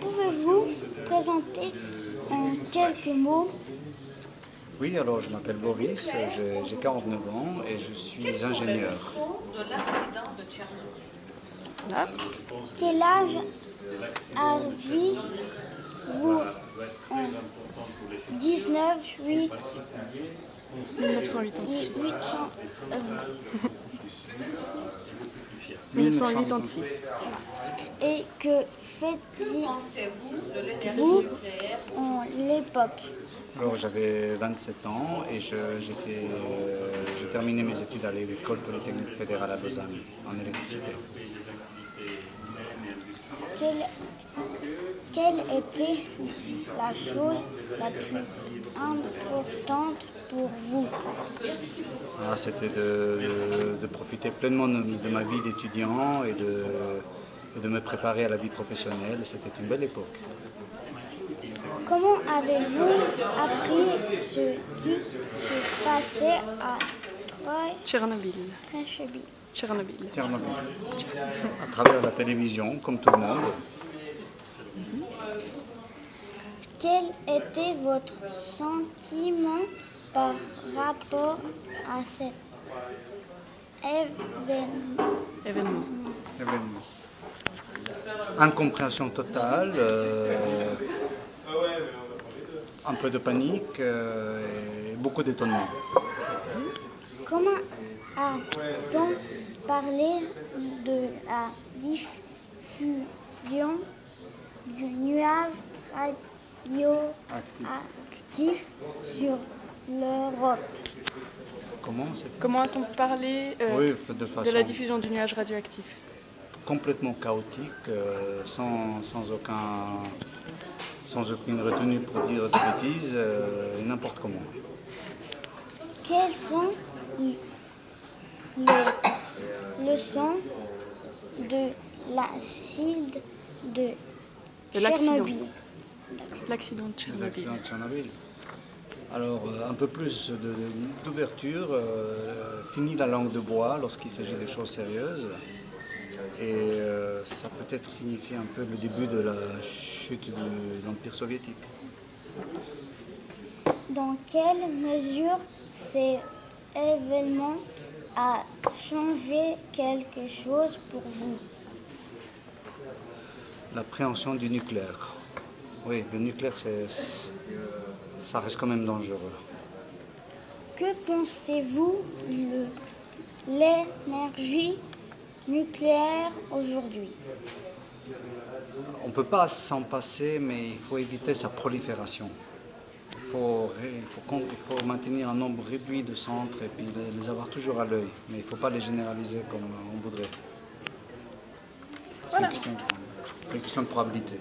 Pouvez-vous présenter en quelques mots Oui, alors je m'appelle Boris, j'ai j'ai 49 ans et je suis ingénieur. de l'accident de Tchernobyl. Quel âge avez-vous en 19, 8, 1986. 800, euh, 1986. et que faites-vous en l'époque Alors j'avais 27 ans et je, j'étais, euh, j'ai terminé mes études à l'école polytechnique fédérale à Lausanne en électricité. quelle, quelle était la chose la plus importante pour vous? C'était de, de- de profiter pleinement de, de ma vie d'étudiant et de, et de me préparer à la vie professionnelle. C'était une belle époque. Comment avez-vous appris ce qui se passait à Tchernobyl. Tchernobyl Tchernobyl. Tchernobyl. À travers la télévision, comme tout le monde. Quel était votre sentiment par rapport à cet événement Événement. événement. Incompréhension totale, euh, un peu de panique euh, et beaucoup d'étonnement. Comment a-t-on parlé de la diffusion du nuage radioactif sur l'Europe Comment Comment a-t-on parlé euh, Oui, de la diffusion du nuage radioactif? Complètement chaotique, euh, sans, sans aucun, sans aucune retenue pour dire des bêtises, euh, n'importe comment. Quelles sont les leçons de l'acide de De l'accident. Tchernobyl L'accident de Tchernobyl. Alors, euh, un peu plus d'ouverture, euh, fini la langue de bois lorsqu'il s'agit de choses sérieuses. Et euh, ça peut être signifier un peu le début de la chute de l'Empire soviétique. Dans quelle mesure cet événement a changé quelque chose pour vous? L'appréhension du nucléaire. Oui, le nucléaire, c'est- ça reste quand même dangereux. Que pensez-vous de l'énergie nucléaire aujourd'hui? On ne peut pas s'en passer, mais il faut éviter sa prolifération. Il faut, ré- il faut, con- il faut maintenir un nombre réduit de centres et puis les, avoir toujours à l'œil. Mais il ne faut pas les généraliser comme on voudrait. C'est une question- c'est une question de probabilité.